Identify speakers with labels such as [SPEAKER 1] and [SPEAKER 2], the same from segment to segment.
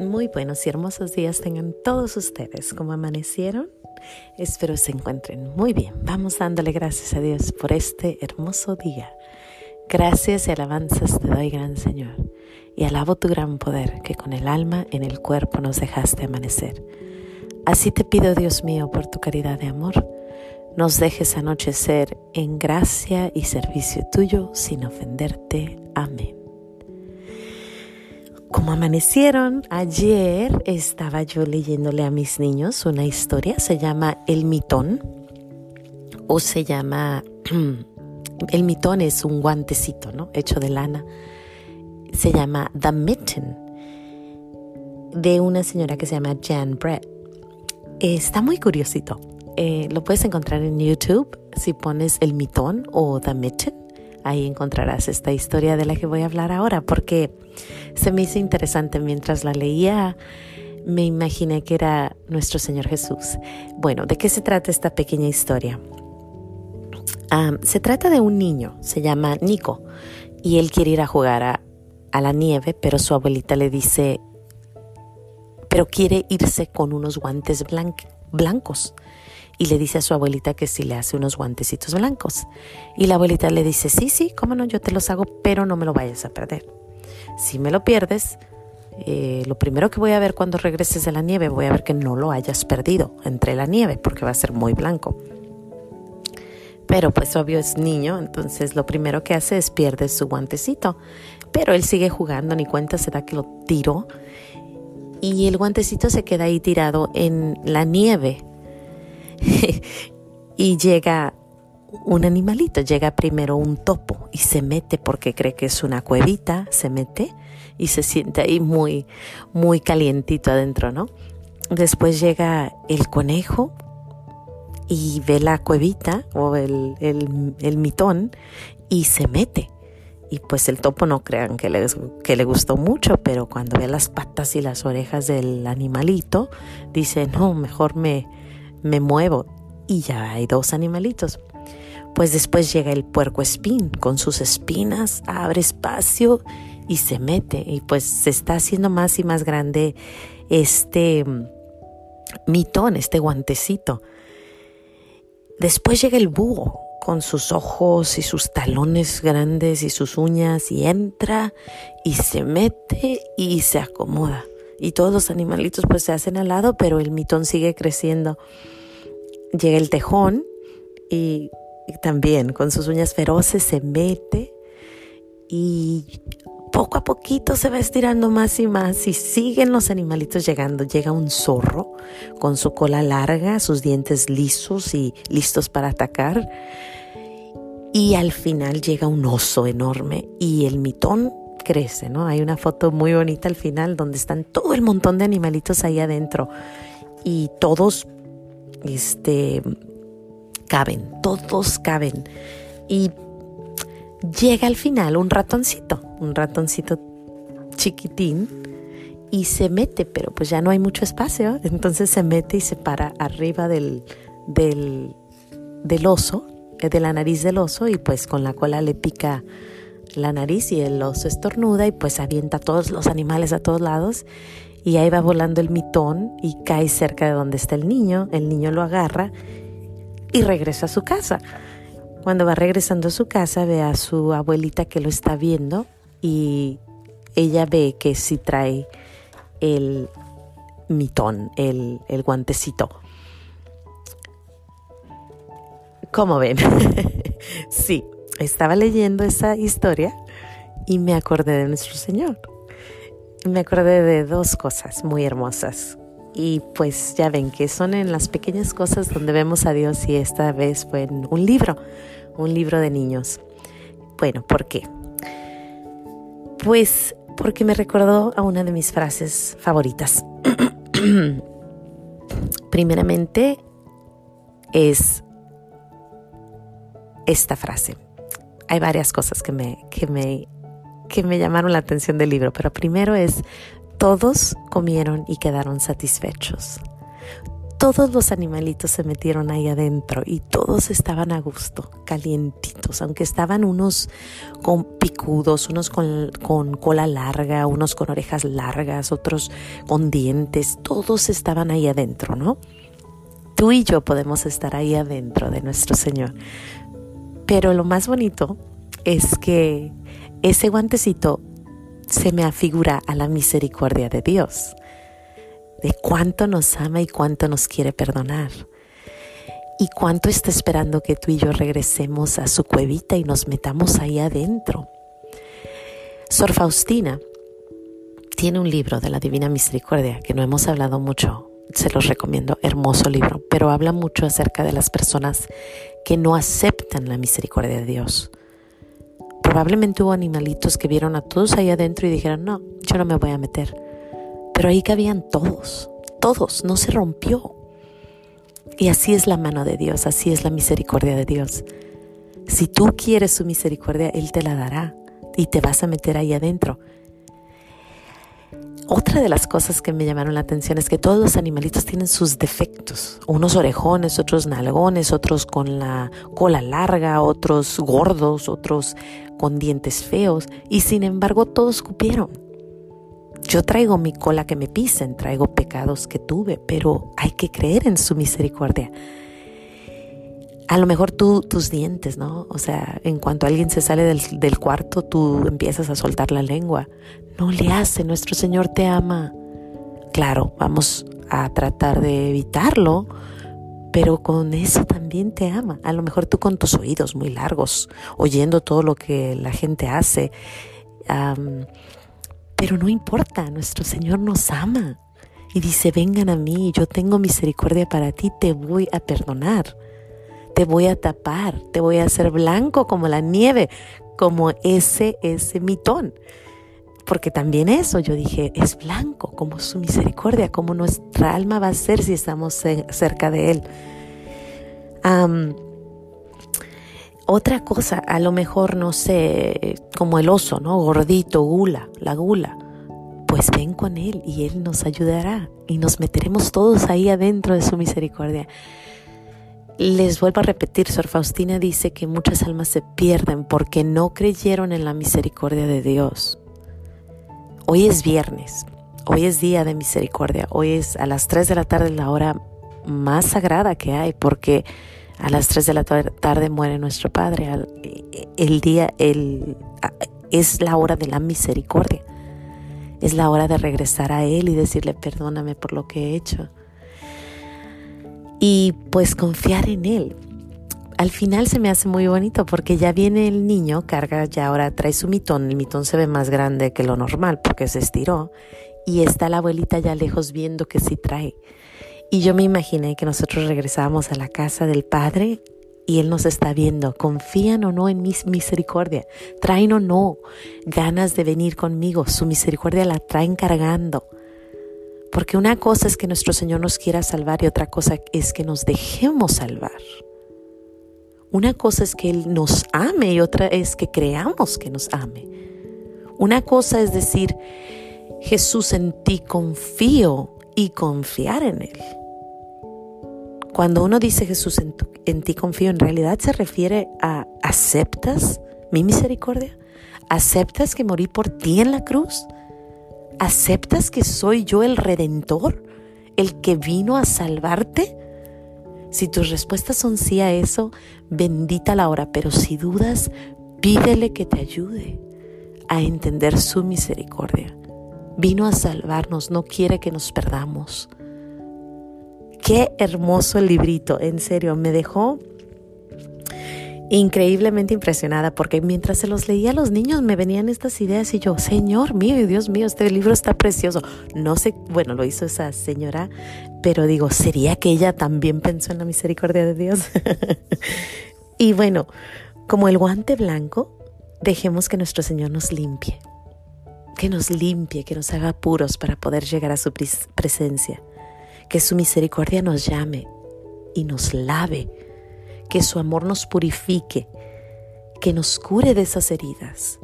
[SPEAKER 1] Muy buenos y hermosos días tengan todos ustedes. ¿Cómo amanecieron? Espero se encuentren muy bien. Vamos dándole gracias a Dios por este hermoso día. Gracias y alabanzas te doy, gran Señor. Y alabo tu gran poder que con el alma en el cuerpo nos dejaste amanecer. Así te pido, Dios mío, por tu caridad de amor, nos dejes anochecer en gracia y servicio tuyo sin ofenderte. Amén. Como amanecieron, ayer estaba yo leyéndole a mis niños una historia, se llama El mitón o se llama, el mitón es un guantecito, ¿no? Hecho de lana. Se llama The Mitten, de una señora que se llama Jan Brett. Está muy curiosito. Eh, lo puedes encontrar en YouTube si pones el mitón o The Mitten ahí encontrarás esta historia de la que voy a hablar ahora, porque se me hizo interesante mientras la leía. Me imaginé que era nuestro Señor Jesús. Bueno, ¿de qué se trata esta pequeña historia? se trata de un niño, se llama Nico, y él quiere ir a jugar a, a la nieve, pero su abuelita le dice, pero quiere irse con unos guantes blancos y le dice a su abuelita que si le hace unos guantecitos blancos. Y la abuelita le dice, sí, sí, cómo no, yo te los hago, pero no me lo vayas a perder. Si me lo pierdes, eh, lo primero que voy a ver cuando regreses de la nieve, voy a ver que no lo hayas perdido entre la nieve, porque va a ser muy blanco. Pero pues obvio es niño, entonces lo primero que hace es pierde su guantecito. Pero él sigue jugando, ni cuenta se da que lo tiró. Y el guantecito se queda ahí tirado en la nieve y llega un animalito, llega primero un topo y se mete porque cree que es una cuevita, se mete y se siente ahí muy, muy calientito adentro, ¿no? Después llega el conejo y ve la cuevita o el, el, mitón y se mete. Y pues el topo no crean que le, que gustó mucho, pero cuando ve las patas y las orejas del animalito, dice, no, mejor me, me muevo y ya hay dos animalitos. Pues después llega el puerco espín con sus espinas, abre espacio y se mete y pues se está haciendo más y más grande este mm, mitón, este guantecito. Después llega el búho con sus ojos y sus talones grandes y sus uñas y entra y se mete y se acomoda y todos los animalitos pues se hacen al lado, pero el mitón sigue creciendo. Llega el tejón y, también con sus uñas feroces se mete y poco a poquito se va estirando más y más y siguen los animalitos llegando. Llega un zorro con su cola larga, sus dientes lisos y listos para atacar. Y al final llega un oso enorme y el mitón crece, ¿no? Hay una foto muy bonita al final donde están todo el montón de animalitos ahí adentro y todos este caben, todos caben. Y llega al final un ratoncito, un ratoncito chiquitín y se mete, pero pues ya no hay mucho espacio, entonces se mete y se para arriba del, del, oso, de la nariz del oso y pues con la cola le pica la nariz y el oso estornuda y pues avienta a todos los animales a todos lados y ahí va volando el mitón y cae cerca de donde está el niño, el niño lo agarra y regresa a su casa. Cuando va regresando a su casa ve a su abuelita que lo está viendo y ella ve que sí trae el mitón, el, el guantecito. ¿Cómo ven? sí, estaba leyendo esa historia y me acordé de nuestro Señor. Me acordé de dos cosas muy hermosas. Y pues ya ven que son en las pequeñas cosas donde vemos a Dios y esta vez fue en un libro, un libro de niños. Bueno, ¿por qué? Pues porque me recordó a una de mis frases favoritas. Primeramente es esta frase hay varias cosas que me, que me, que me llamaron la atención del libro, pero primero es, todos comieron y quedaron satisfechos. todos los animalitos se metieron ahí adentro y todos estaban a gusto, calientitos, aunque estaban unos con picudos, unos con, con, cola larga, unos con orejas largas, otros con dientes, todos estaban ahí adentro, ¿no? Tú y yo podemos estar ahí adentro de nuestro Señor. Pero lo más bonito es que ese guantecito se me afigura a la misericordia de Dios de cuánto nos ama y cuánto nos quiere perdonar. Y cuánto está esperando que tú y yo regresemos a su cuevita y nos metamos ahí adentro. Sor Faustina tiene un libro de la Divina Misericordia que no hemos hablado mucho, se los recomiendo, hermoso libro, pero habla mucho acerca de las personas que no aceptan la misericordia de Dios. Probablemente hubo animalitos que vieron a todos ahí adentro y dijeron, no, yo no me voy a meter pero ahí cabían todos, todos, no se rompió. Y así es la mano de Dios, así es la misericordia de Dios. Si tú quieres su misericordia, Él te la dará y te vas a meter ahí adentro. Otra de las cosas que me llamaron la atención es que todos los animalitos tienen sus defectos. Unos orejones, otros nalgones, otros con la cola larga, otros gordos, otros con dientes feos. Y sin embargo todos cupieron. Yo traigo mi cola que me pisen, traigo pecados que tuve, pero hay que creer en su misericordia. A lo mejor tú, tus dientes, ¿no? O sea, en cuanto alguien se sale del, del cuarto, tú empiezas a soltar la lengua. No le hace, nuestro Señor te ama. Claro, vamos a tratar de evitarlo, pero con eso también te ama. A lo mejor tú con tus oídos muy largos, oyendo todo lo que la gente hace, pero no importa, nuestro Señor nos ama y dice, vengan a mí, yo tengo misericordia para ti, te voy a perdonar, te voy a tapar, te voy a hacer blanco como la nieve, como ese, ese mitón. Porque también eso, yo dije, es blanco como su misericordia, como nuestra alma va a ser si estamos cerca de Él. Otra cosa, a lo mejor, no sé, como el oso, ¿no? Gordito, gula, la gula. Pues ven con Él y Él nos ayudará y nos meteremos todos ahí adentro de su misericordia. Les vuelvo a repetir, Sor Faustina dice que muchas almas se pierden porque no creyeron en la misericordia de Dios. Hoy es viernes, hoy es día de misericordia, hoy es a las 3 de la tarde la hora más sagrada que hay porque a las 3 de la tarde muere nuestro Padre. El día el, es la hora de la misericordia. Es la hora de regresar a Él y decirle perdóname por lo que he hecho. Y pues confiar en Él. Al final se me hace muy bonito porque ya viene el niño, carga ya ahora trae su mitón, el mitón se ve más grande que lo normal porque se estiró y está la abuelita ya lejos viendo que sí trae. Y yo me imaginé que nosotros regresábamos a la casa del Padre y Él nos está viendo. ¿Confían o no en mi misericordia? ¿Traen o no ganas de venir conmigo? Su misericordia la traen cargando. Porque una cosa es que nuestro Señor nos quiera salvar y otra cosa es que nos dejemos salvar. Una cosa es que Él nos ame y otra es que creamos que nos ame. Una cosa es decir, Jesús en ti confío y confiar en Él. Cuando uno dice Jesús en, ti confío, en realidad se refiere a ¿aceptas mi misericordia? ¿Aceptas que morí por ti en la cruz? ¿Aceptas que soy yo el redentor, el que vino a salvarte? Si tus respuestas son sí a eso, bendita la hora, pero si dudas, pídele que te ayude a entender su misericordia. Vino a salvarnos, no quiere que nos perdamos. Qué hermoso el librito, en serio, me dejó increíblemente impresionada porque mientras se los leía a los niños me venían estas ideas y yo, Señor mío y Dios mío, este libro está precioso. No sé, bueno, lo hizo esa señora, pero digo, ¿sería que ella también pensó en la misericordia de Dios? y bueno, como el guante blanco, dejemos que nuestro Señor nos limpie, que nos limpie, que nos haga puros para poder llegar a su presencia que su misericordia nos llame y nos lave, que su amor nos purifique, que nos cure de esas heridas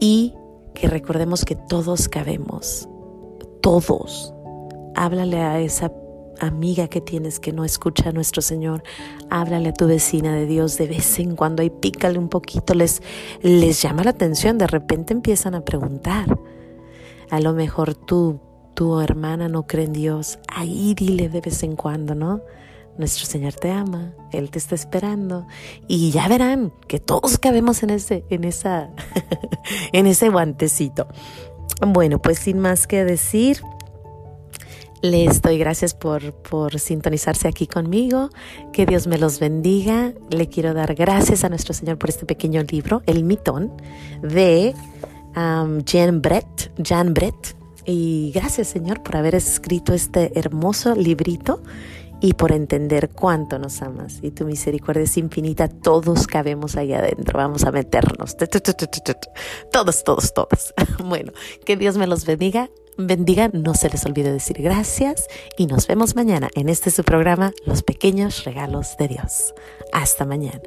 [SPEAKER 1] y que recordemos que todos cabemos, todos. Háblale a esa, amiga que tienes que no escucha a nuestro Señor, háblale a tu vecina de Dios de vez en cuando y pícale un poquito, les, les llama la atención, de repente empiezan a preguntar. A lo mejor tú, tu hermana no cree en Dios, ahí dile de vez en cuando, ¿no? Nuestro Señor te ama, Él te está esperando y ya verán que todos cabemos en ese, en esa, en ese guantecito. Bueno, pues sin más que decir, les doy gracias por, por, sintonizarse aquí conmigo. Que Dios me los bendiga. Le quiero dar gracias a nuestro Señor por este pequeño libro, El Mitón, de um, Brett. Jan Brett. Y gracias, Señor, por haber escrito este hermoso librito y por entender cuánto nos amas y tu misericordia es infinita. Todos cabemos ahí adentro. Vamos a meternos. Todos, todos, todos. Bueno, que Dios me los bendiga. Bendiga, no se les olvide decir gracias y nos vemos mañana en este su programa Los pequeños regalos de Dios. Hasta mañana.